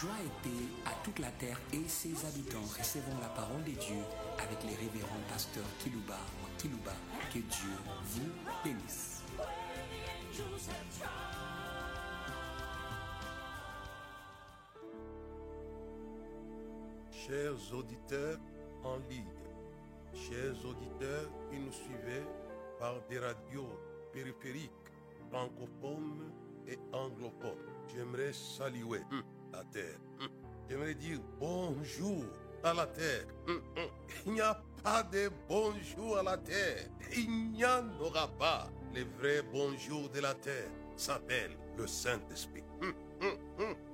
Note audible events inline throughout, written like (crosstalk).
Joie et paix à toute la terre et ses habitants. Recevons la parole de Dieu avec les révérends pasteurs Kilouba Kilouba. Que Dieu vous bénisse. Chers auditeurs en ligne, chers auditeurs qui nous suivez par des radios périphériques, francophones et anglophones, j'aimerais saluer la terre. J'aimerais dire bonjour à la terre. Il n'y a pas de bonjour à la terre. Il n'y en aura pas. Le vrai bonjour de la terre s'appelle le Saint-Esprit.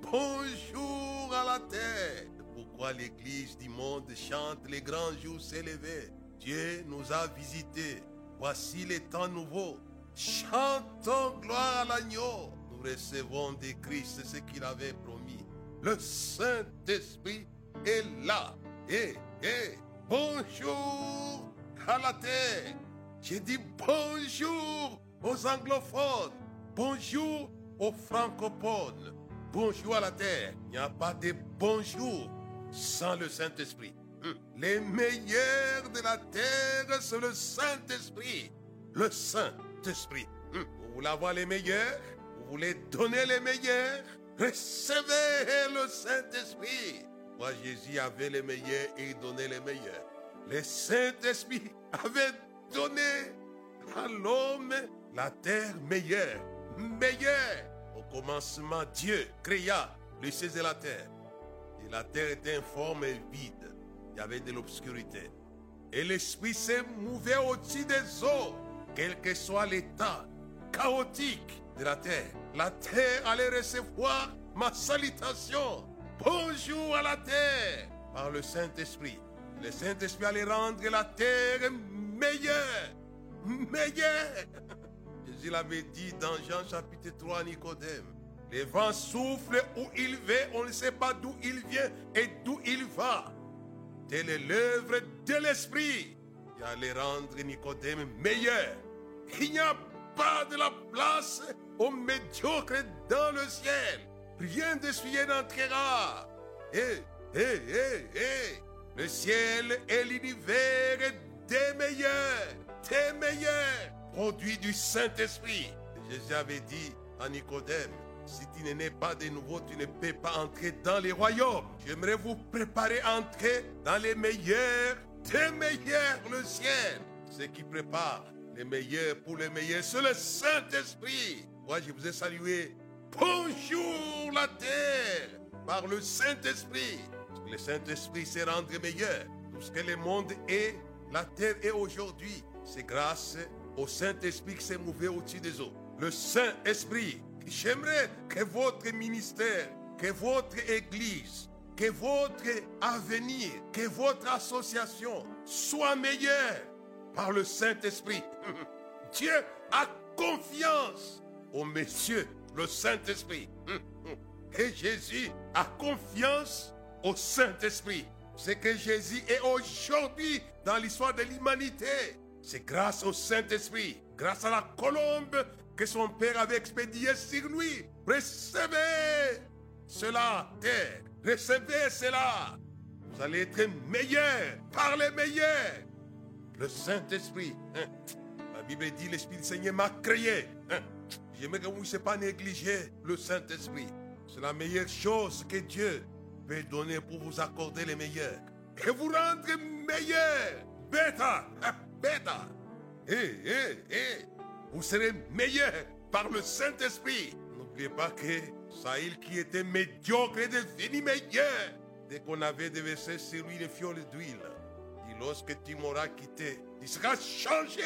Bonjour à la terre. Pourquoi l'église du monde chante les grands jours s'élever Dieu nous a visités. Voici les temps nouveaux. Chantons gloire à l'agneau. Nous recevons de Christ ce qu'il avait promis. Le Saint-Esprit est là. Et, et, bonjour à la terre. J'ai dit bonjour aux anglophones. Bonjour aux francophones. Bonjour à la terre. Il n'y a pas de bonjour sans le Saint-Esprit. Hum. Les meilleurs de la terre, c'est le Saint-Esprit. Le Saint-Esprit. Hum. Vous voulez avoir les meilleurs? Vous voulez donner les meilleurs? Recevez le Saint-Esprit. Moi, Jésus avait les meilleurs et il donnait les meilleurs. Le Saint-Esprit avait donné à l'homme la terre meilleure. Meilleure. Au commencement, Dieu créa le ciel et la terre. Et la terre était informe et vide. Il y avait de l'obscurité. Et l'Esprit s'est mouvé au-dessus des eaux, quel que soit l'état chaotique de la terre. La terre allait recevoir ma salutation. Bonjour à la terre par le Saint-Esprit. Le Saint-Esprit allait rendre la terre meilleure. Meilleure. Jésus l'avait dit dans Jean chapitre 3 à Nicodème. Les vents soufflent où il va, on ne sait pas d'où il vient et d'où il va. Telle est l'œuvre de l'Esprit qui allait rendre Nicodème meilleur. Il n'y a pas de la place aux médiocres dans le ciel. Rien de sujet n'entrera. Eh, eh, eh, eh. Le ciel et l'univers des meilleurs, des meilleurs produits du Saint-Esprit. Jésus avait dit à Nicodème, si tu n'es pas de nouveau, tu ne peux pas entrer dans les royaumes. J'aimerais vous préparer à entrer dans les meilleurs, des meilleurs, le ciel. Ce qui prépare les meilleurs pour les meilleurs, c'est le Saint-Esprit. Moi, je vous ai salué. Bonjour la terre par le Saint-Esprit. Le Saint-Esprit s'est rendu meilleur. Tout ce que le monde est, la terre est aujourd'hui, c'est grâce au Saint-Esprit qui s'est mouvé au-dessus des eaux. Le Saint-Esprit. J'aimerais que votre ministère, que votre église, que votre avenir, que votre association soit meilleur par le Saint-Esprit. (laughs) Dieu a confiance au Monsieur, le Saint-Esprit. (laughs) Et Jésus a confiance au Saint-Esprit. Ce que Jésus est aujourd'hui dans l'histoire de l'humanité, c'est grâce au Saint-Esprit, grâce à la colombe que son Père avait expédiée sur lui. Recevez cela, terre. Recevez cela. Vous allez être meilleurs par les meilleurs. Le Saint-Esprit. hein. La Bible dit l'Esprit du Seigneur m'a créé. hein. J'aimerais que vous ne pas négliger le Saint-Esprit. C'est la meilleure chose que Dieu peut donner pour vous accorder les meilleurs. Et vous rendre meilleur. Bêta. hein, Bêta. Eh, eh, eh. Vous serez meilleur par le Saint-Esprit. N'oubliez pas que Saïl qui était médiocre est devenu meilleur dès qu'on avait déversé sur lui les fioles d'huile. Lorsque tu m'auras quitté, tu seras changé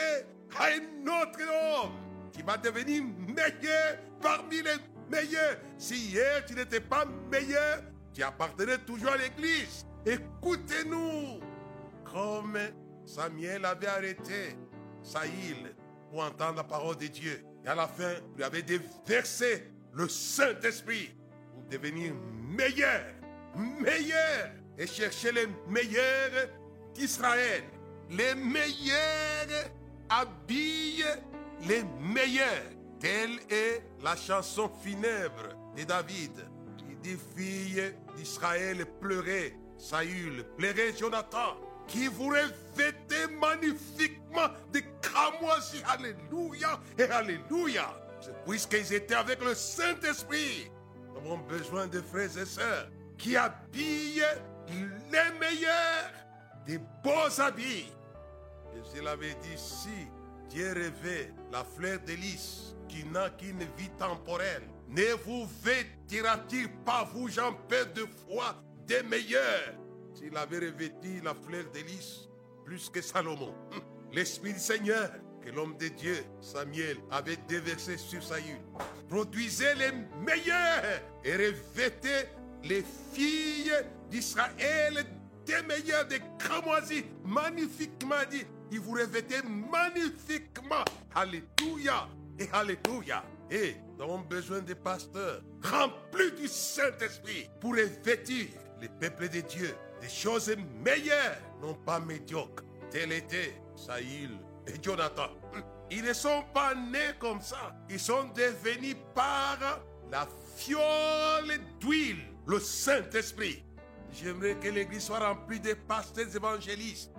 à un autre homme qui va devenir meilleur parmi les meilleurs. Si hier tu n'étais pas meilleur, tu appartenais toujours à l'église. Écoutez-nous. Comme Samuel avait arrêté Saïl pour entendre la parole de Dieu. Et à la fin, lui avait déversé le Saint-Esprit pour devenir meilleur, meilleur et chercher les meilleurs d'Israël. Les meilleurs habillent les meilleurs. Telle est la chanson funèbre de David. Il dit, filles d'Israël, pleurez. Saül, pleurez Jonathan, qui vous revêtait magnifiquement de cramoisis. Alléluia et Alléluia. Puisqu'ils étaient avec le Saint-Esprit, nous avons besoin de frères et sœurs qui habillent les meilleurs des beaux habits. Et je l'avais dit, si Dieu rêvait la fleur de qui n'a qu'une vie temporelle, ne vous vêtira-t-il pas, vous, j'en peu de foi, des meilleurs? S'il avait revêtu la fleur de plus que Salomon, hum, l'Esprit du Seigneur que l'homme de Dieu, Samuel, avait déversé sur Saül, produisait les meilleurs et revêtait les filles d'Israël des meilleurs, des cramoisis, magnifiquement dit. Il vous revêtait magnifiquement. Alléluia et Alléluia. Et nous avons besoin de pasteurs remplis du Saint-Esprit pour revêtir les peuples de Dieu des choses meilleures, non pas médiocres. Tel était Saïl et Jonathan. Ils ne sont pas nés comme ça. Ils sont devenus par la fiole d'huile, le Saint-Esprit. J'aimerais que l'Église soit remplie de pasteurs évangélistes.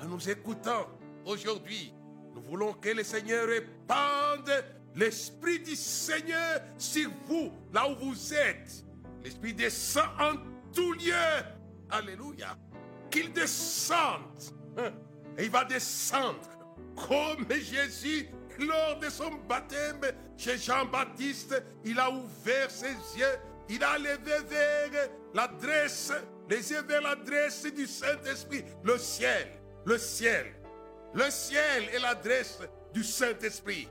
En nous écoutant aujourd'hui, nous voulons que le Seigneur répande l'Esprit du Seigneur sur vous, là où vous êtes. L'Esprit descend en tout lieu. Alléluia. Qu'il descende. Hein, et il va descendre comme Jésus lors de son baptême chez Jean-Baptiste. Il a ouvert ses yeux. Il a levé vers l'adresse, les yeux vers l'adresse du Saint-Esprit. Le ciel, le ciel. Le ciel est l'adresse du Saint-Esprit.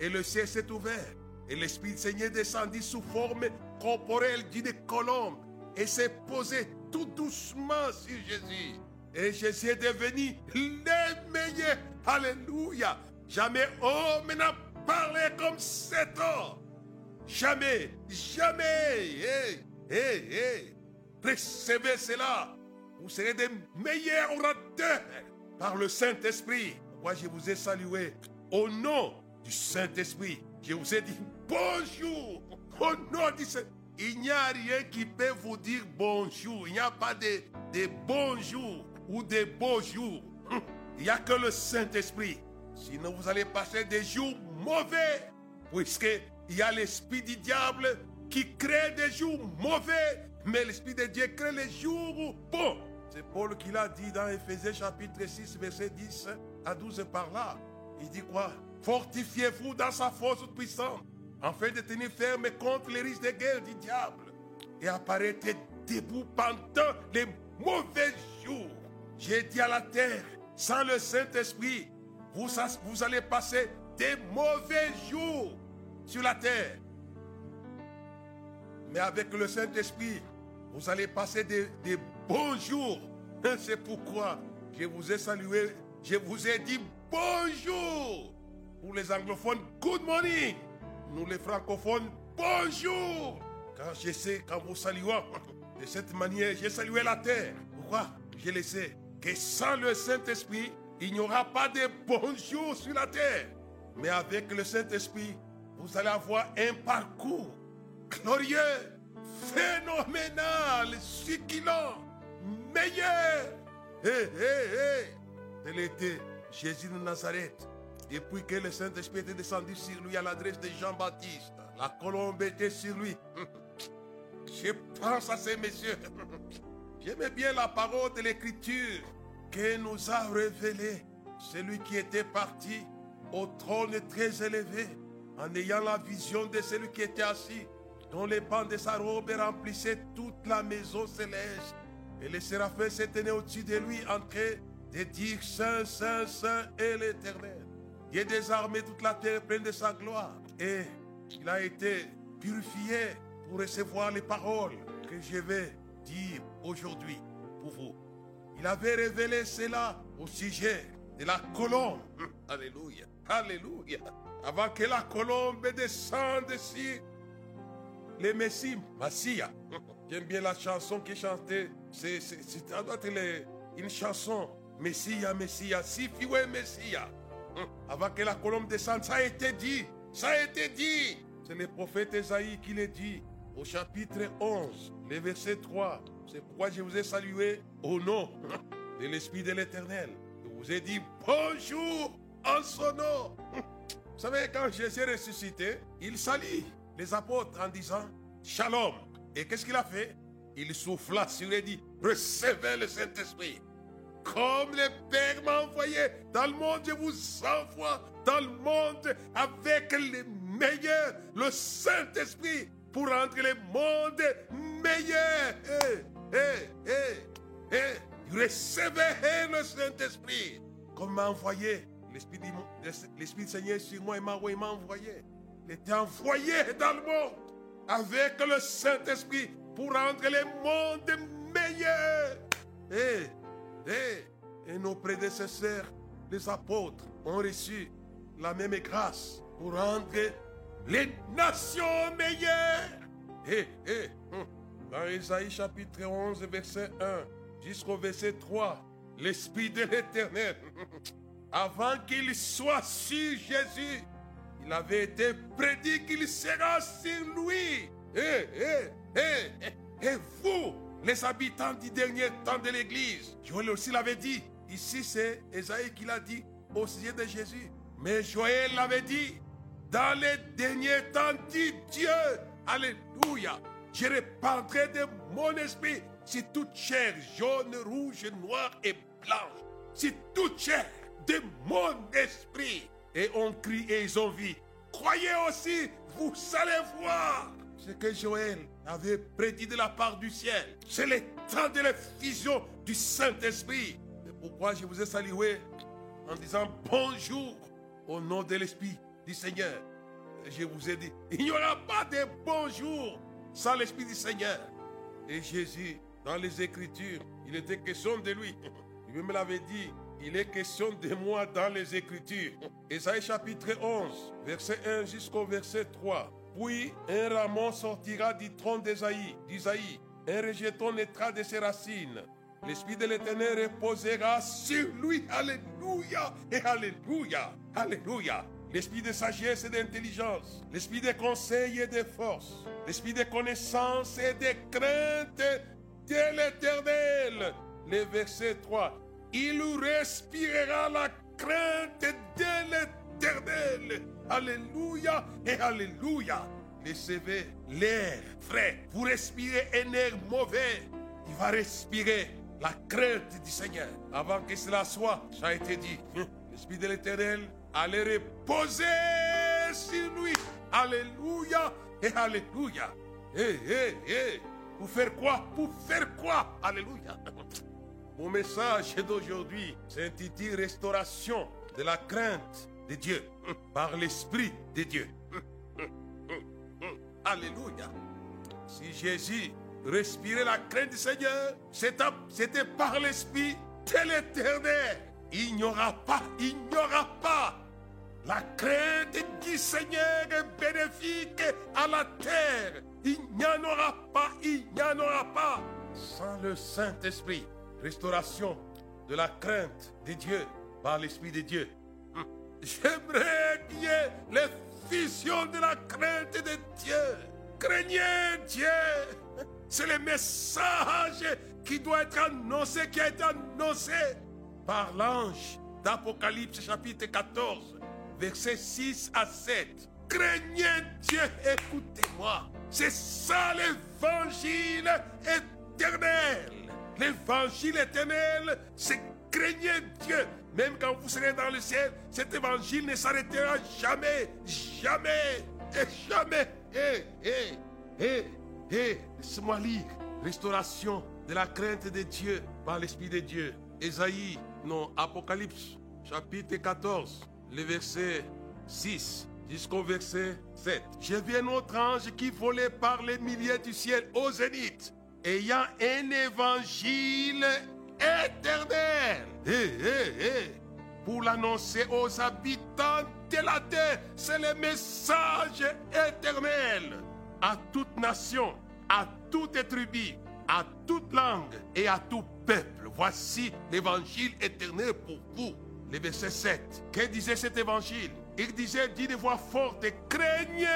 Et le ciel s'est ouvert. Et l'Esprit du Seigneur descendit sous forme corporelle d'une colombe et s'est posé tout doucement sur Jésus. Et Jésus est devenu le meilleur. Alléluia. Jamais homme n'a parlé comme cet homme. Jamais, jamais. Hey, hey, hey. Recevez cela. Vous serez des meilleurs orateurs par le Saint-Esprit. Moi, je vous ai salué au nom du Saint-Esprit. Je vous ai dit bonjour au nom du Saint-Esprit. Il n'y a rien qui peut vous dire bonjour. Il n'y a pas de, de bonjour ou de beaux jours. Il n'y a que le Saint-Esprit. Sinon, vous allez passer des jours mauvais. Puisqu'il y a l'esprit du diable qui crée des jours mauvais. Mais l'esprit de Dieu crée les jours bons. C'est Paul qui l'a dit dans Ephésiens chapitre 6, verset 10 à 12 par là. Il dit quoi? Fortifiez-vous dans sa force puissante, afin de tenir ferme contre les risques de guerre du diable et apparaître debout pendant les mauvais jours. J'ai dit à la terre, sans le Saint-Esprit, vous allez passer des mauvais jours sur la terre. Mais avec le Saint-Esprit, vous allez passer des, des bons jours. C'est pourquoi je vous ai salué, je vous ai dit bonjour. Pour les anglophones, good morning. Nous les francophones, bonjour. Quand je sais, quand vous saluez de cette manière, j'ai salué la terre. Pourquoi? Je le sais. Que sans le Saint-Esprit, il n'y aura pas de bonjour sur la terre. Mais avec le Saint-Esprit, vous allez avoir un parcours glorieux, phénoménal, succulent, meilleur. Hé, hé, hé. Tel était Jésus de Nazareth. Depuis que le Saint-Esprit était descendu sur lui à l'adresse de Jean-Baptiste, la colombe était sur lui. (laughs) Je pense à ces messieurs. (laughs) J'aimais bien la parole de l'Écriture que nous a révélé celui qui était parti au trône très élevé en ayant la vision de celui qui était assis, dont les bandes de sa robe remplissaient toute la maison céleste. Et les séraphins s'éteignaient au-dessus de lui en train de dire Saint, Saint, Saint est l'Éternel. Il est désarmé toute la terre pleine de sa gloire. Et il a été purifié pour recevoir les paroles que je vais dire aujourd'hui pour vous. Il avait révélé cela au sujet de la colombe. Alléluia. Alléluia. Avant que la colombe descende sur les Messie, Massia. J'aime bien la chanson qui chantait. C'est, doit être une chanson. Messia, Messia, si fioué Messia. Avant que la colombe descende, ça a été dit. Ça a été dit. C'est le prophète Esaïe qui l'a dit au chapitre 11, le verset 3. C'est pourquoi je vous ai salué au nom de l'Esprit de l'Éternel. Je vous ai dit bonjour en son nom. Vous savez, quand Jésus est ressuscité, il salit les apôtres en disant Shalom. Et qu'est-ce qu'il a fait? Il souffla sur et dit Recevez le Saint-Esprit. Comme le Père m'a envoyé dans le monde, je vous envoie dans le monde avec les meilleurs, le Saint-Esprit, pour rendre le monde meilleur. Eh, eh, eh, eh. Recevez le Saint-Esprit. Comme m'a envoyé l'Esprit du Seigneur sur moi, il m'a envoyé. Il était envoyé dans le monde avec le Saint-Esprit pour rendre le monde meilleur. Et, et, et nos prédécesseurs, les apôtres, ont reçu la même grâce pour rendre les nations meilleures. Et, et, hum, dans Isaïe chapitre 11, verset 1 jusqu'au verset 3, l'Esprit de l'Éternel, (laughs) avant qu'il soit sur Jésus, il avait été prédit qu'il sera sur lui. Et, et, et, et vous, les habitants du dernier temps de l'Église, Joël aussi l'avait dit. Ici, c'est Esaïe qui l'a dit au sujet de Jésus. Mais Joël l'avait dit, dans les derniers temps, dit Dieu, Alléluia, je répandrai de mon esprit si toute chair, jaune, rouge, noire et blanche, si toute chair, de mon esprit. Et on crie et ils ont vu. Croyez aussi, vous allez voir ce que Joël avait prédit de la part du ciel. C'est le temps de la fusion du Saint-Esprit. C'est pourquoi je vous ai salué en disant bonjour au nom de l'Esprit du Seigneur. Je vous ai dit, il n'y aura pas de bonjour sans l'Esprit du Seigneur. Et Jésus, dans les Écritures, il était question de lui. (laughs) Il me l'avait dit, il est question de moi dans les Écritures. Ésaïe chapitre 11, verset 1 jusqu'au verset 3. Puis un rameau sortira du trône d'Ésaïe, d'Isaïe. Un rejeton naîtra de ses racines. L'Esprit de l'Éternel reposera sur lui. Alléluia et Alléluia. Alléluia. L'esprit de sagesse et d'intelligence, l'esprit de conseil et de force, l'esprit de connaissance et de crainte de l'Éternel. Le verset 3. Il respirera la crainte de l'Éternel. Alléluia et Alléluia. Recevez l'air frais. Vous respirez un air mauvais. Il va respirer la crainte du Seigneur. Avant que cela soit, ça a été dit. L'Esprit de l'Éternel allait reposer sur lui. Alléluia et Alléluia. Eh, eh, eh. Pour faire quoi? Pour faire quoi? Alléluia. Mon message d'aujourd'hui s'intitule Restauration de la crainte de Dieu (laughs) par l'Esprit de Dieu. (laughs) Alléluia. Si Jésus respirait la crainte du Seigneur, c'était par l'Esprit de l'Éternel. Il n'y aura pas, il n'y aura pas. La crainte du Seigneur bénéfique à la terre. Il n'y en aura pas, il n'y en aura pas. Sans le Saint-Esprit, restauration de la crainte de Dieu par l'Esprit de Dieu. J'aimerais bien les fusions de la crainte de Dieu. Craignez Dieu. C'est le message qui doit être annoncé, qui a été annoncé par l'ange d'Apocalypse chapitre 14, versets 6 à 7. Craignez Dieu, écoutez-moi. C'est ça l'évangile éternel. L'évangile éternel, c'est craignez Dieu. Même quand vous serez dans le ciel, cet évangile ne s'arrêtera jamais, jamais, et jamais. Et, et, et, et, laisse-moi lire. Restauration de la crainte de Dieu par l'Esprit de Dieu. Ésaïe, non, Apocalypse, chapitre 14, le verset 6 jusqu'au verset 7. J'ai vu un autre ange qui volait par les milliers du ciel au zénith, ayant un évangile éternel. Pour l'annoncer aux habitants de la terre, c'est le message éternel à toute nation, à toute tribu, à toute langue et à tout peuple. Voici l'évangile éternel pour vous. Le verset 7. Que disait cet évangile? Il disait, dit de voix forte, craignez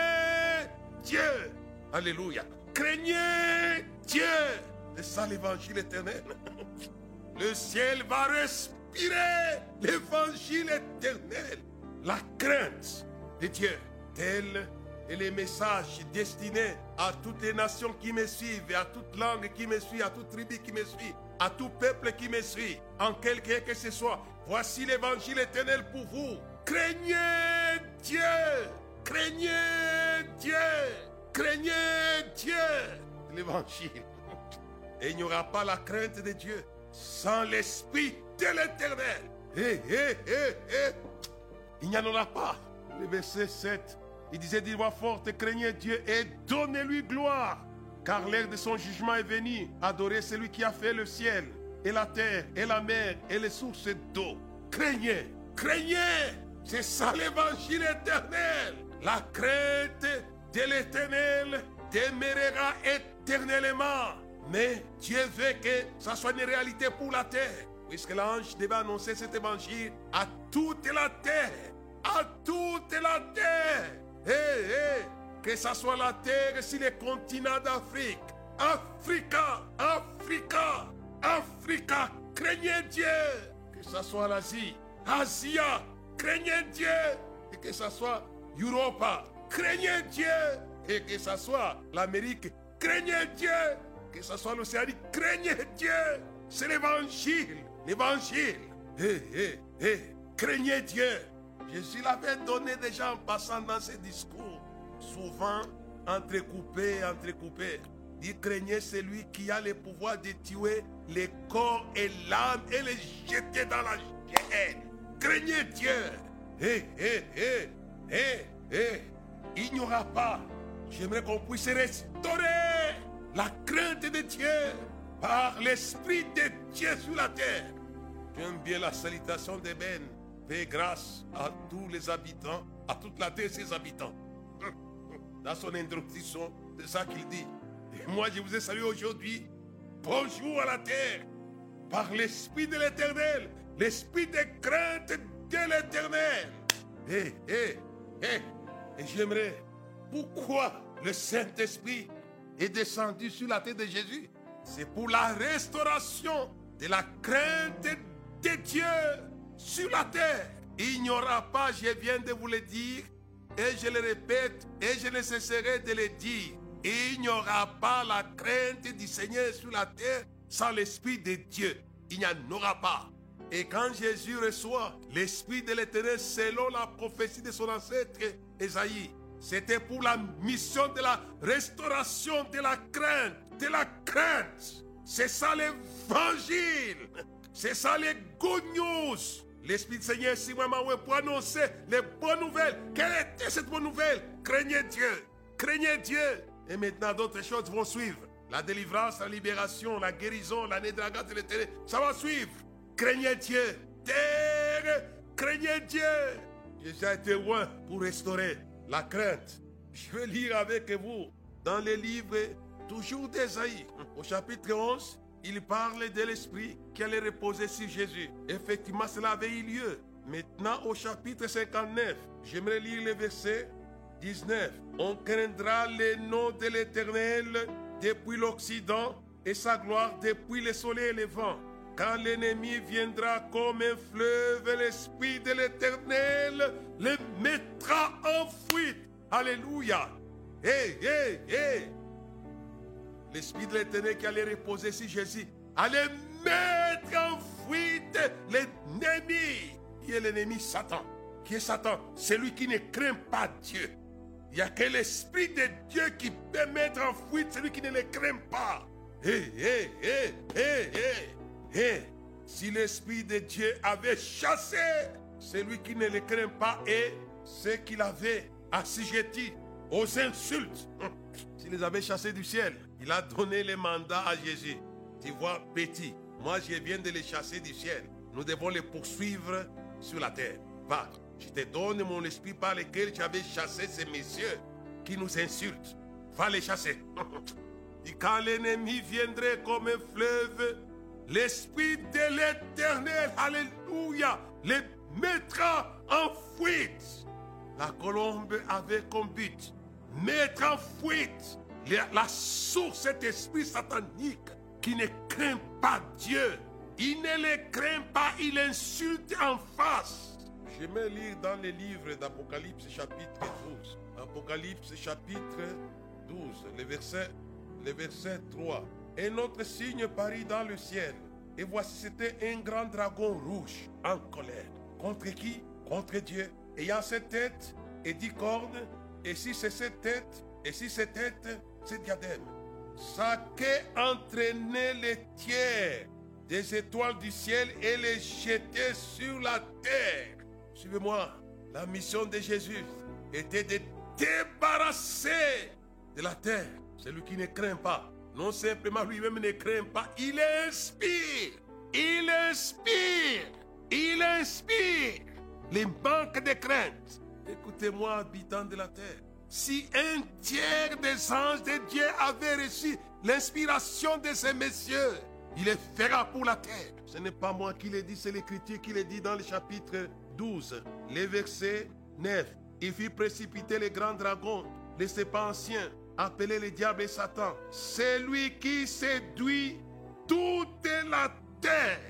Dieu. Alléluia. Craignez Dieu. C'est ça l'évangile éternel. Le ciel va respirer l'évangile éternel. La crainte de Dieu. Tel est les messages destinés à toutes les nations qui me suivent, à toute langue qui me suit, à toute tribu qui me suit, à tout peuple qui me suit, en quelque que ce soit. Voici l'évangile éternel pour vous. Craignez Dieu. Craignez Dieu. Craignez Dieu. L'évangile. Et il n'y aura pas la crainte de Dieu sans l'esprit de l'éternel. Hé, hé, hé, hé. Il n'y en aura pas. Le verset 7, il disait d'une voix forte, craignez Dieu et donnez-lui gloire. Car l'heure de son jugement est venue. Adorez celui qui a fait le ciel et la terre et la mer et les sources d'eau. Craignez, craignez. C'est ça l'évangile éternel. La crainte de l'éternel demeurera éternellement. Mais Dieu veut que ça soit une réalité pour la terre. Puisque l'ange devait annoncer cet évangile à toute la terre. À toute la terre. Hé. Que ça soit la terre sur les continents d'Afrique. Africa, Africa, Africa. Craignez Dieu. Que ça soit l'Asie. Asia. Craignez Dieu. Et que ça soit Europa. Craignez Dieu. Et que ça soit l'Amérique. Craignez Dieu que ce soit l'Océanie, craignez Dieu. C'est l'évangile, l'évangile. Hé, hé, hé, craignez Dieu. Jésus l'avait donné déjà en passant dans ses discours, souvent entrecoupés, entrecoupés. Il craignait celui qui a le pouvoir de tuer les corps et l'âme et les jeter dans la gêne. Craignez Dieu. Hé, hé, hé, hé, hé. Il n'y aura pas. J'aimerais qu'on puisse restaurer la crainte de Dieu par l'Esprit de Dieu sur la terre. J'aime bien la salutation d'Eben. Fais grâce à tous les habitants, à toute la terre et ses habitants. (laughs) Dans son introduction, c'est ça qu'il dit. Et moi, je vous ai salué aujourd'hui. Bonjour à la terre. Par l'Esprit de l'Éternel. L'Esprit de crainte de l'Éternel. Et, et, et, et j'aimerais. Pourquoi le Saint-Esprit est descendu sur la tête de Jésus? C'est pour la restauration de la crainte de Dieu sur la terre. Il n'y aura pas, je viens de vous le dire, et je le répète, et je ne cesserai de le dire. Il n'y aura pas la crainte du Seigneur sur la terre sans l'Esprit de Dieu. Il n'y en aura pas. Et quand Jésus reçoit l'Esprit de l'Éternel selon la prophétie de son ancêtre Esaïe, c'était pour la mission de la restauration de la crainte, de la crainte. C'est ça l'évangile. C'est ça les good news. L'Esprit du Seigneur, moi, pour annoncer les bonnes nouvelles. Quelle était cette bonne nouvelle? Craignez Dieu. Craignez Dieu. Et maintenant, d'autres choses vont suivre. La délivrance, la libération, la guérison, l'année de la grâce de l'éternel. Ça va suivre. Craignez Dieu. Terre, craignez Dieu. J'ai été loin pour restaurer la crainte. Je vais lire avec vous dans les livres toujours d'Esaïe. Au chapitre 11, il parle de l'esprit qui allait reposer sur Jésus. Effectivement, cela avait eu lieu. Maintenant, au chapitre 59, j'aimerais lire le verset 19. On craindra le nom de l'Éternel depuis l'Occident et sa gloire depuis le soleil et le vent. Quand l'ennemi viendra comme un fleuve, l'Esprit de l'Éternel le mettra en fuite. Alléluia. Hé, hé, hé. L'Esprit de l'Éternel qui allait reposer sur Jésus allait mettre en fuite l'ennemi. Qui est l'ennemi Satan Qui est Satan Celui qui ne craint pas Dieu. Il n'y a que l'Esprit de Dieu qui peut mettre en fuite celui qui ne le craint pas. Hé, hé, hé, hé, hé. Et si l'Esprit de Dieu avait chassé celui qui ne le craint pas et ce qu'il avait assujetti aux insultes, (laughs) s'il les avait chassés du ciel, il a donné le mandat à Jésus. Tu vois, petit, moi je viens de les chasser du ciel. Nous devons les poursuivre sur la terre. Va, je te donne mon esprit par lequel j'avais chassé ces messieurs qui nous insultent. Va les chasser. (laughs) Et quand l'ennemi viendrait comme un fleuve, l'Esprit de l'Éternel, Alléluia, les mettra en fuite. La colombe avait comme but mettre en fuite la, source, cet esprit satanique qui ne craint pas Dieu. Il ne le craint pas, il insulte en face. Je vais lire dans les livres d'Apocalypse chapitre 12. Apocalypse chapitre 12, le verset, le verset 3. Un autre signe parut dans le ciel. Et voici c'était un grand dragon rouge en colère. Contre qui? Contre Dieu. Ayant sept têtes et dix cornes. Et si c'est cette tête, et si c'est tête, c'est diadème. Sa queue entraînait les tiers des étoiles du ciel et les jetait sur la terre. Suivez-moi. La mission de Jésus était de débarrasser de la terre celui qui ne craint pas. Non simplement lui-même ne craint pas, il inspire. Il inspire. Il inspire les manques de crainte. Écoutez-moi, habitants de la terre. Si un tiers des anges de Dieu avait reçu l'inspiration de ces messieurs, il le fera pour la terre. Ce n'est pas moi qui l'ai dit, c'est l'Écriture qui le dit dans le chapitre 12, les versets 9. Il fit précipiter les grands dragons, les serpents anciens, appelés le diable et Satan. C'est lui qui séduit toute la terre.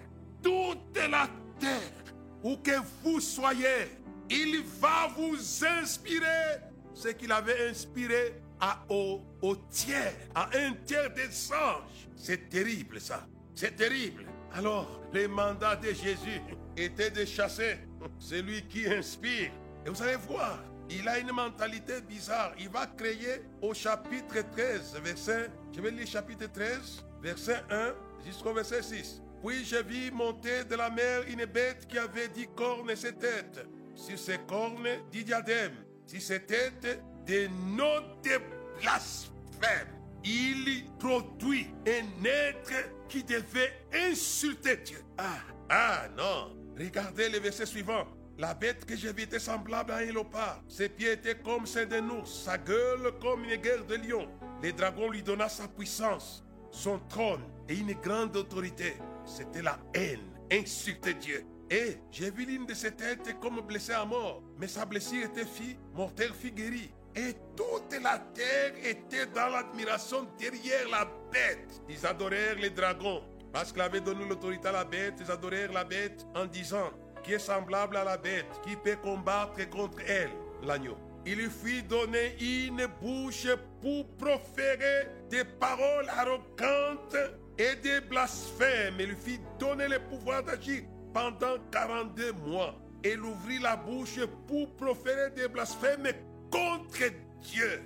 Toute la terre. Où que vous soyez, il va vous inspirer ce qu'il avait inspiré à, au tiers, à un tiers des anges. C'est terrible ça. C'est terrible. Alors, le mandat de Jésus était de chasser celui qui inspire. Et vous allez voir, il a une mentalité bizarre. Il va créer au chapitre 13, verset, je vais lire chapitre 13, verset 1 jusqu'au verset 6. Puis je vis monter de la mer une bête qui avait dix cornes et ses têtes. Sur ses cornes, dix diadèmes. Sur ses têtes, des noms de blasphème. Il produit un être qui devait insulter Dieu. Ah, ah non. Regardez le verset suivant. La bête que j'ai vue était semblable à un léopard. Ses pieds étaient comme ceux d'un ours, sa gueule comme une gueule de lion. Le dragon lui donna sa puissance, son trône et une grande autorité. C'était la haine, insulter Dieu. Et j'ai vu l'une de ses têtes comme blessée à mort, mais sa blessure était fit, mortelle fit guérie. Et toute la terre était dans l'admiration derrière la bête. Ils adorèrent les dragons. Parce qu'il avait donné l'autorité à la bête, ils adorèrent la bête en disant, qui est semblable à la bête, qui peut combattre contre elle, l'agneau. Il lui fit donner une bouche pour proférer des paroles arrogantes et des blasphèmes. Il lui fit donner le pouvoir d'agir pendant 42 mois. Il ouvrit la bouche pour proférer des blasphèmes contre Dieu.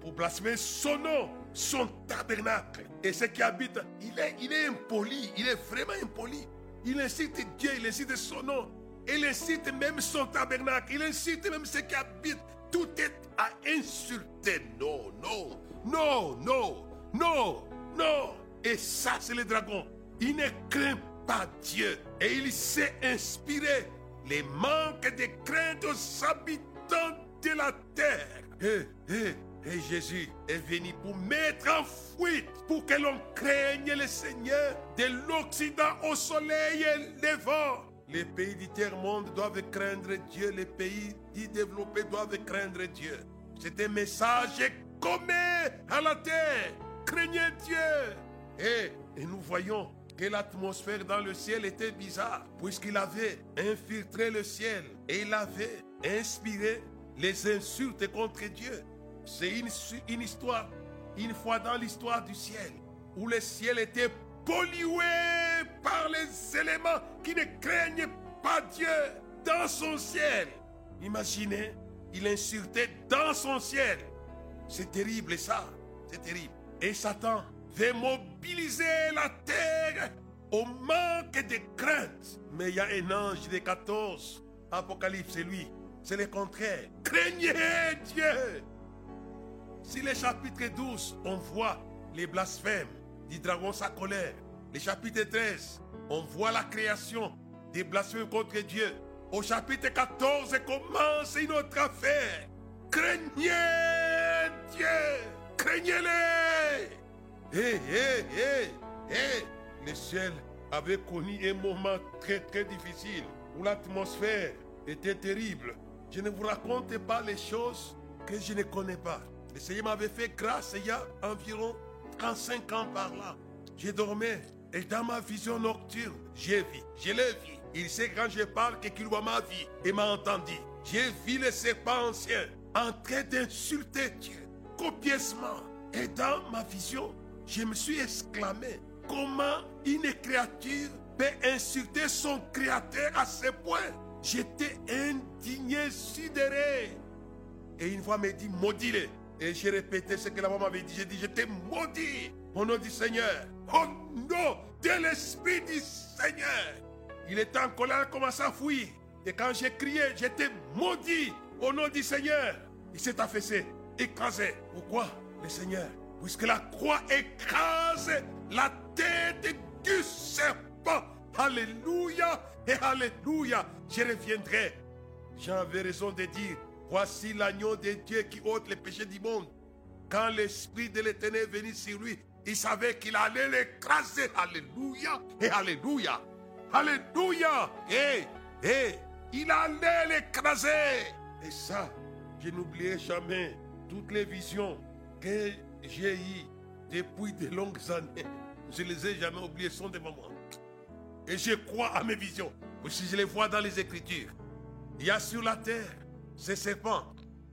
Pour blasphémer son nom, son tabernacle. Et ce qui habite, il est, il est impoli, il est vraiment impoli. Il incite Dieu, il incite son nom. Il incite même son tabernacle, il incite même ce qui habite. Tout est à insulter. Non, non, non, non, non, non. Et ça, c'est le dragon. Il ne craint pas Dieu. Et il s'est inspiré les manques de crainte aux habitants de la terre. Et, et, et Jésus est venu pour mettre en fuite, pour que l'on craigne le Seigneur de l'Occident au soleil et levant. Les pays du tiers-monde doivent craindre Dieu, les pays dits développés doivent craindre Dieu. C'est un message commun à la terre. Craignez Dieu. Et, et nous voyons que l'atmosphère dans le ciel était bizarre, puisqu'il avait infiltré le ciel et il avait inspiré les insultes contre Dieu. C'est une, histoire, une fois dans l'histoire du ciel, où le ciel était pollué par les éléments qui ne craignent pas Dieu dans son ciel. Imaginez, il insultait dans son ciel. C'est terrible ça, c'est terrible. Et Satan veut mobiliser la terre au manque de crainte. Mais il y a un ange de 14, Apocalypse, c'est lui. C'est le contraire. Craignez Dieu. Si le chapitre 12, on voit les blasphèmes du dragon, sa colère. Le chapitre 13, on voit la création des blasphèmes contre Dieu. Au chapitre 14 commence une autre affaire. Craignez Dieu. Craignez-le. Hé, hé, hé, hé. Le ciel avait connu un moment très, très difficile où l'atmosphère était terrible. Je ne vous raconte pas les choses que je ne connais pas. Le Seigneur m'avait fait grâce il y a environ 35 ans par là. J'ai dormi et dans ma vision nocturne, j'ai vu, je l'ai vu. Il sait quand je parle que qu'il voit ma vie et m'a entendu. J'ai vu le serpent ancien en train d'insulter Dieu copieusement. Et dans ma vision, je me suis exclamé, comment une créature peut insulter son créateur à ce point? J'étais indigné, sidéré. Et une voix m'a dit, maudit-le. Et j'ai répété ce que la maman m'avait dit. J'ai dit, j'étais maudit au nom du Seigneur. Au nom de l'Esprit du Seigneur. Il était en colère, il commencé à fuir. Et quand j'ai crié, j'étais maudit au nom du Seigneur. Il s'est affaissé, écrasé. Pourquoi? Le Seigneur Puisque la croix écrase la tête du serpent. Alléluia et Alléluia. Je reviendrai. J'avais raison de dire, voici l'agneau de Dieu qui ôte les péchés du monde. Quand l'Esprit de l'Éternel est venu sur lui, il savait qu'il allait l'écraser. Alléluia et Alléluia. Alléluia. Et, et, il allait l'écraser. Et ça, je n'oublierai jamais toutes les visions que j'ai eues depuis de longues années. Je ne les ai jamais oubliées, sont des moments. Et je crois à mes visions. Si je les vois dans les Écritures, il y a sur la terre ces serpents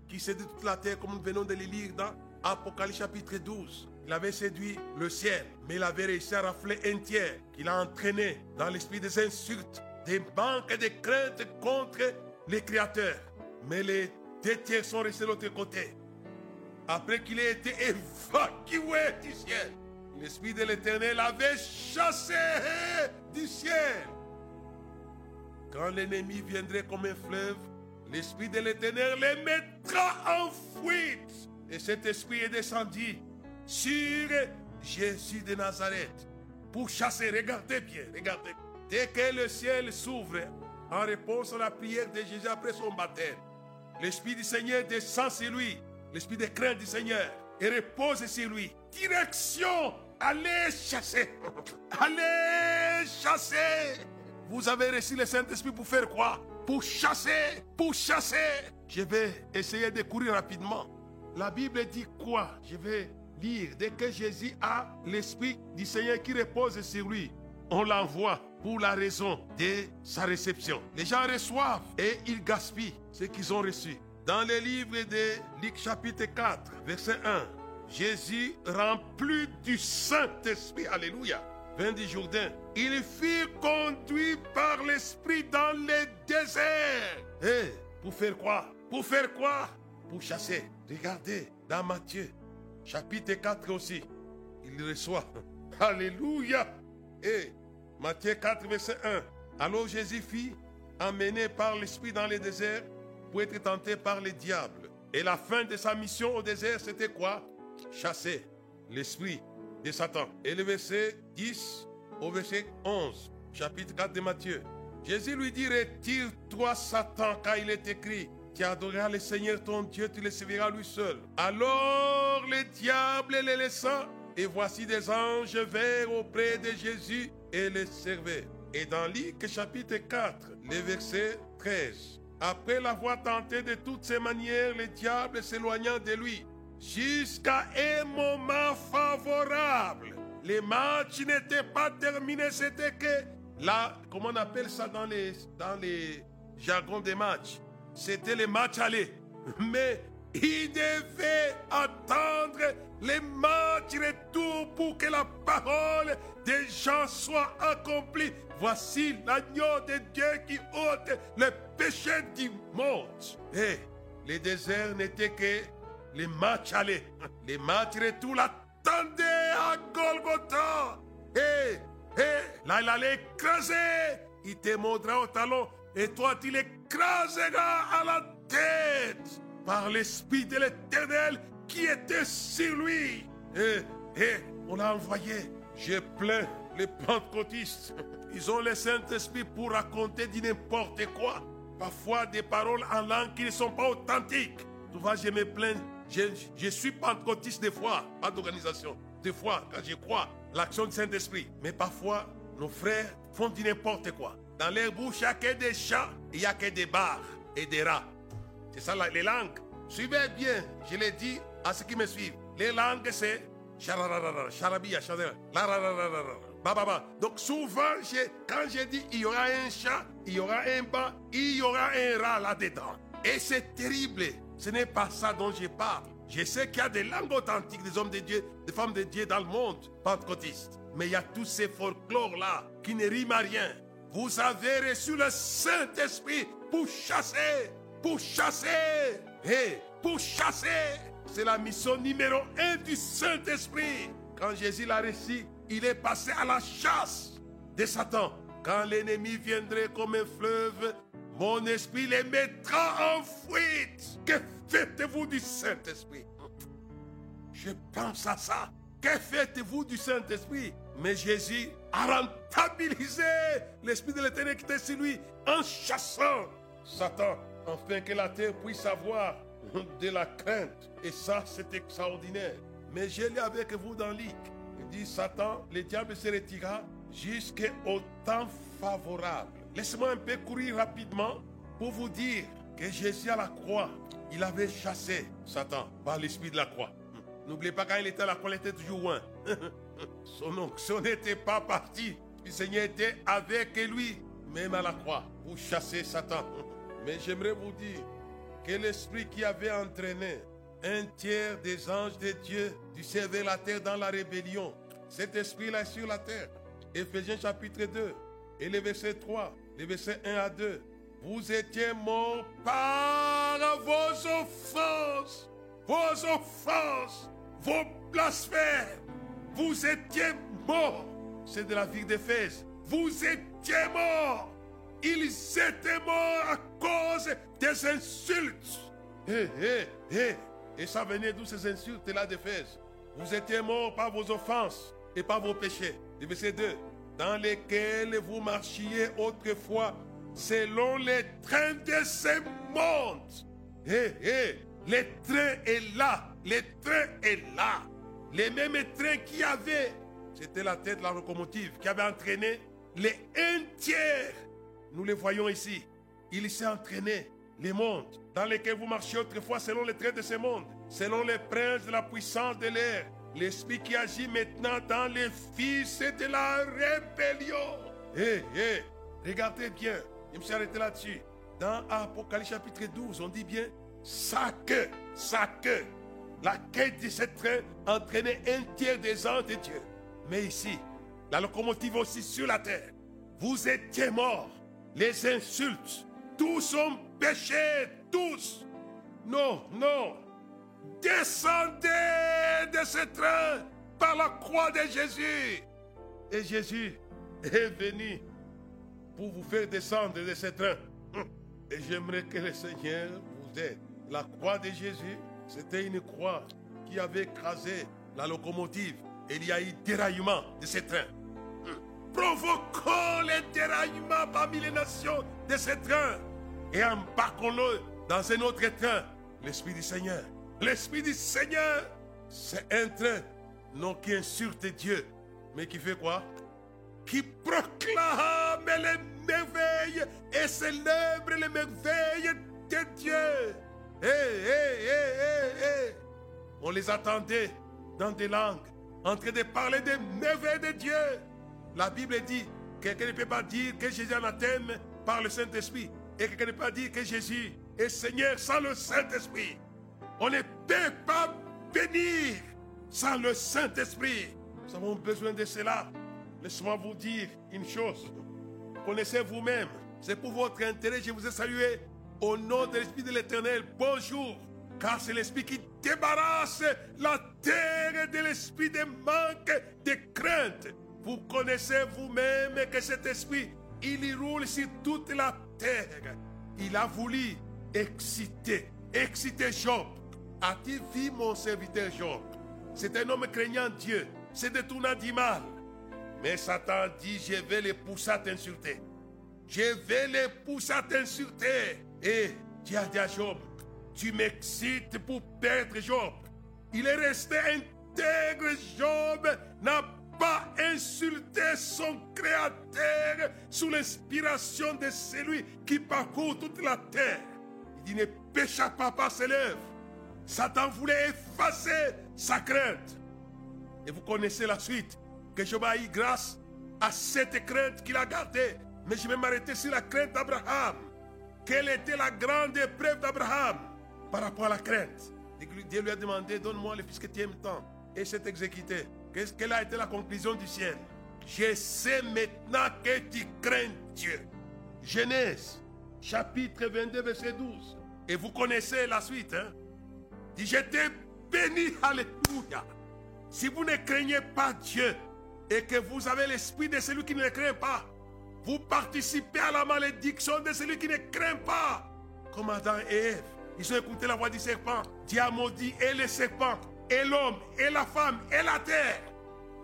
qui séduisent toute la terre, comme nous venons de les lire dans Apocalypse chapitre 12. Il avait séduit le ciel, mais il avait réussi à rafler un tiers qu'il a entraîné dans l'esprit des insultes, des manques et des craintes contre les créateurs. Mais les deux tiers sont restés de l'autre côté. Après qu'il ait été évacué du ciel, l'esprit de l'éternel avait chassé du ciel. Quand l'ennemi viendrait comme un fleuve, l'esprit de l'éternel les mettra en fuite. Et cet esprit est descendu sur Jésus de Nazareth pour chasser. Regardez bien, regardez. Dès que le ciel s'ouvre en réponse à la prière de Jésus après son baptême, l'Esprit du Seigneur descend sur lui, l'Esprit de crainte du Seigneur, et repose sur lui. Direction, allez chasser, allez chasser. Vous avez reçu le Saint-Esprit pour faire quoi? Pour chasser, pour chasser. Je vais essayer de courir rapidement. La Bible dit quoi? Je vais lire. Dès que Jésus a l'Esprit du Seigneur qui repose sur lui, on l'envoie pour la raison de sa réception. Les gens reçoivent et ils gaspillent ce qu'ils ont reçu. Dans le livre de Luc chapitre 4, verset 1, Jésus rempli du Saint-Esprit, alléluia, vint du Jourdain. Il fut conduit par l'Esprit dans le désert. Et pour faire quoi? Pour faire quoi? Pour chasser. Regardez, dans Matthieu chapitre 4 aussi, il reçoit. (laughs) Alléluia. Et Matthieu 4, verset 1. Alors Jésus fut emmené par l'Esprit dans le désert pour être tenté par le diable. Et la fin de sa mission au désert, c'était quoi? Chasser l'esprit de Satan. Et le verset 10 au verset 11, chapitre 4 de Matthieu. Jésus lui dit, retire-toi Satan, car il est écrit, tu adoreras le Seigneur ton Dieu, tu le serviras lui seul. Alors le diable les laissa, et voici des anges verts auprès de Jésus et les servaient. Et dans Luc chapitre 4, le verset 13. Après l'avoir tenté de toutes ses manières, le diable s'éloignant de lui, jusqu'à un moment favorable. Les matchs n'étaient pas terminés, c'était que là, comment on appelle ça dans les, dans les jargons des matchs? C'était les matchs aller. Mais il devait attendre les matchs retour pour que la parole des gens soit accomplie. Voici l'agneau de Dieu qui ôte le péché du monde. Et les déserts n'étaient que les matchs aller. Les matchs retour l'attendaient à Golgotha. Et, et là, il allait écraser. Il te montrera au talon. Et toi, tu l'écraseras à la tête par l'Esprit de l'Éternel qui était sur lui. Et, et on l'a envoyé. J'ai plein les pentecôtistes. Ils ont le Saint-Esprit pour raconter du n'importe quoi. Parfois des paroles en langue qui ne sont pas authentiques. Tu vois, je me plains. Je, je suis pentecôtiste des fois, pas d'organisation. Des fois, quand je crois, l'action du Saint-Esprit. Mais parfois, nos frères font du n'importe quoi. Dans leur bouche, il n'y a que des chats, il n'y a que des barres et des rats. C'est ça les langues. Suivez bien, je l'ai dit à ceux qui me suivent. Les langues, c'est charabia. Donc souvent, quand j'ai dit il y aura un chat, il y aura un bas, il y aura un rat là-dedans. Et c'est terrible. Ce n'est pas ça dont je parle. Je sais qu'il y a des langues authentiques des hommes de Dieu, des femmes de Dieu dans le monde pentecôtiste. Mais il y a tous ces folklores-là qui ne riment à rien. Vous avez reçu le Saint-Esprit pour chasser, pour chasser, et pour chasser. C'est la mission numéro un du Saint-Esprit. Quand Jésus l'a reçu, il est passé à la chasse de Satan. Quand l'ennemi viendrait comme un fleuve, mon esprit les mettra en fuite. Que faites-vous du Saint-Esprit? Je pense à ça. Que faites-vous du Saint-Esprit? Mais Jésus a rentabilisé l'Esprit de l'éternel qui était sur lui en chassant Satan, afin que la terre puisse avoir de la crainte. Et ça, c'est extraordinaire. Mais je l'ai avec vous dans Luc. Il dit Satan, le diable se retira jusqu'au temps favorable. Laissez-moi un peu courir rapidement pour vous dire que Jésus à la croix, il avait chassé Satan par l'esprit de la croix. N'oubliez pas, quand il était à la croix, il était toujours loin. (laughs) Son onction n'était pas parti. Le Seigneur était avec lui, même à la croix, pour chasser Satan. (laughs) Mais j'aimerais vous dire que l'esprit qui avait entraîné un tiers des anges de Dieu du ciel vers la terre dans la rébellion, cet esprit-là est sur la terre. Éphésiens chapitre 2 et le verset 3, le verset 1 à 2. Vous étiez morts par vos offenses, vos offenses, vos blasphèmes. Vous étiez morts. C'est de la ville d'Éphèse. Vous étiez morts. Ils étaient morts à cause des insultes. Hé, hé, hé. Et ça venait d'où ces insultes-là d'Éphèse? Vous étiez morts par vos offenses et par vos péchés. Le verset 2. Dans lesquels vous marchiez autrefois selon les trains de ce monde. Hé, hé. Le train est là. Le train est là. Les mêmes trains qu'il y avait. C'était la tête de la locomotive qui avait entraîné les un tiers. Nous les voyons ici. Il s'est entraîné les mondes dans lesquels vous marchiez autrefois selon les traits de ce monde, selon les princes de la puissance de l'air, l'esprit qui agit maintenant dans les fils de la rébellion. Hé, hé, regardez bien, je me suis arrêté là-dessus. Dans Apocalypse chapitre 12, on dit bien, sa queue, sa queue, la quête de ce train entraînait un tiers des anges de Dieu. Mais ici, la locomotive aussi sur la terre. Vous étiez morts. Les insultes, tous ont péché, tous. Non, non. Descendez de ce train par la croix de Jésus. Et Jésus est venu pour vous faire descendre de ce train. Et j'aimerais que le Seigneur vous aide. La croix de Jésus, c'était une croix qui avait écrasé la locomotive. Il y a eu déraillement de ce train. Provoquons les déraillements parmi les nations de ce train et embarquons-le dans un autre train. L'Esprit du Seigneur. L'Esprit du Seigneur, c'est un train, non qui insulte Dieu, mais qui fait quoi? Qui proclame les merveilles et célèbre les merveilles de Dieu. Hé, hé, hé, hé. On les attendait dans des langues, en train de parler des merveilles de Dieu. La Bible dit quelqu'un ne peut pas dire que Jésus est anathème par le Saint-Esprit. Et quelqu'un ne peut pas dire que Jésus est Seigneur sans le Saint-Esprit. On ne peut pas bénir sans le Saint-Esprit. Nous avons besoin de cela. Laissez-moi vous dire une chose. Connaissez vous-même. C'est pour votre intérêt. Je vous ai salué au nom de l'Esprit de l'Éternel. Bonjour. Car c'est l'Esprit qui débarrasse la terre de l'esprit de manque, de crainte. Vous connaissez vous-même que cet esprit, il y roule sur toute la terre. Il a voulu exciter, exciter Job. As-tu vu mon serviteur Job C'est un homme craignant Dieu, c'est détournant du mal. Mais Satan dit, je vais les pousser à t'insulter. Je vais les pousser à t'insulter. Et Dieu a dit à Job, tu m'excites pour perdre Job. Il est resté intègre, Job n'a pas insulté son Créateur sous l'inspiration de celui qui parcourt toute la terre. Il ne pécha pas par ses lèvres. Satan voulait effacer sa crainte. Et vous connaissez la suite. Que Job a grâce à cette crainte qu'il a gardée. Mais je vais m'arrêter sur la crainte d'Abraham. Quelle était la grande épreuve d'Abraham par rapport à la crainte? Dieu lui a demandé, donne-moi le fils que tu aimes tant. Et s'est exécuté. Qu'est-ce quelle a été la conclusion du ciel? Je sais maintenant que tu crains Dieu. Genèse, chapitre 22, verset 12. Et vous connaissez la suite. Hein? Dit, j'étais béni, alléluia. Si vous ne craignez pas Dieu et que vous avez l'esprit de celui qui ne craint pas, vous participez à la malédiction de celui qui ne craint pas. Comme Adam et Ève, ils ont écouté la voix du serpent. Dieu a maudit et le serpent, et l'homme, et la femme, et la terre.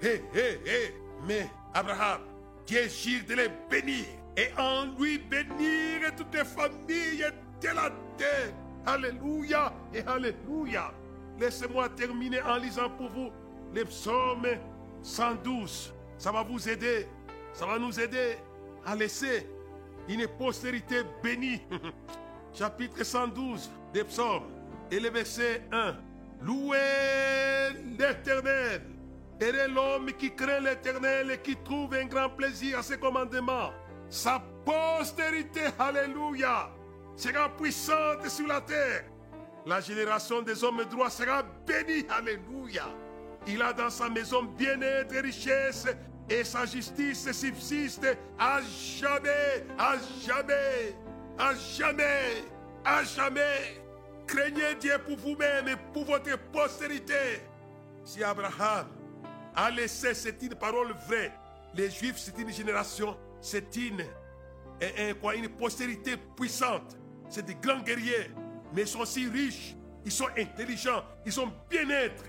Hé, hé, hé. Mais Abraham, Dieu jure de les bénir et en lui bénir toutes les familles de la terre. Alléluia et Alléluia. Laissez-moi terminer en lisant pour vous les psaumes 112. Ça va vous aider. Ça va nous aider à laisser une postérité bénie. (laughs) Chapitre 112 des psaumes et le verset 1. Louez l'éternel. Et l'homme qui craint l'éternel et qui trouve un grand plaisir à ses commandements. Sa postérité, alléluia, sera puissante sur la terre. La génération des hommes droits sera bénie, alléluia. Il a dans sa maison bien-être et richesse, et sa justice subsiste à jamais, à jamais, à jamais, à jamais. Craignez Dieu pour vous-même et pour votre postérité. Si Abraham a laissé, c'est une parole vraie. Les Juifs, c'est une génération, c'est une, une postérité puissante. C'est des grands guerriers, mais ils sont si riches, ils sont intelligents, ils sont bien-être.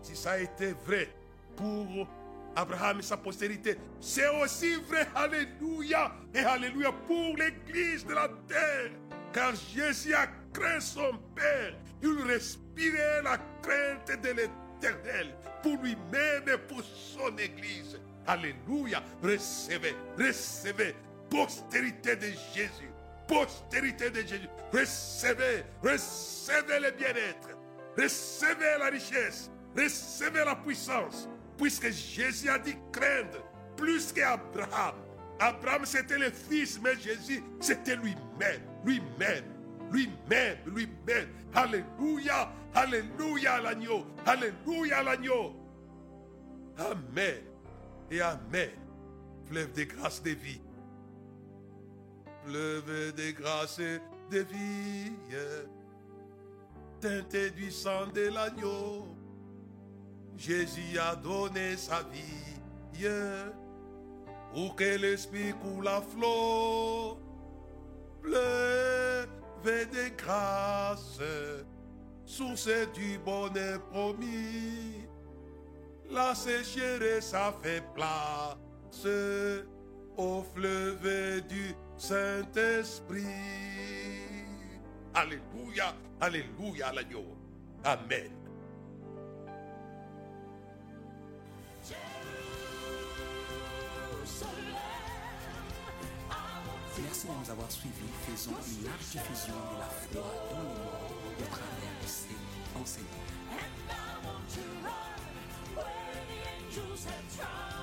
Si ça a été vrai pour Abraham et sa postérité, c'est aussi vrai, alléluia, et alléluia pour l'église de la terre. Car Jésus a craint son Père. Il respirait la crainte de l'éternel pour lui-même et pour son église. Alléluia. Recevez, recevez postérité de Jésus. Postérité de Jésus. Recevez, recevez le bien-être. Recevez la richesse. Recevez la puissance. Puisque Jésus a dit craindre plus qu'Abraham. Abraham, c'était le fils, mais Jésus, c'était lui-même, lui-même, lui-même, lui-même. Alléluia, alléluia l'agneau, alléluia l'agneau. Amen et Amen. Fleuve de grâce de vie. Fleuve de grâce de vie. Du sang de l'agneau. Jésus a donné sa vie pour que l'esprit coule à flot. Fleuve de grâce, source du bonheur promis la sécheresse a fait place au fleuve du Saint-Esprit. Alléluia, Alléluia, l'agneau. Amen. Merci de nous avoir suivis. Faisons une large diffusion de la foi dans le monde au travers de ces enseignements. angels have tried.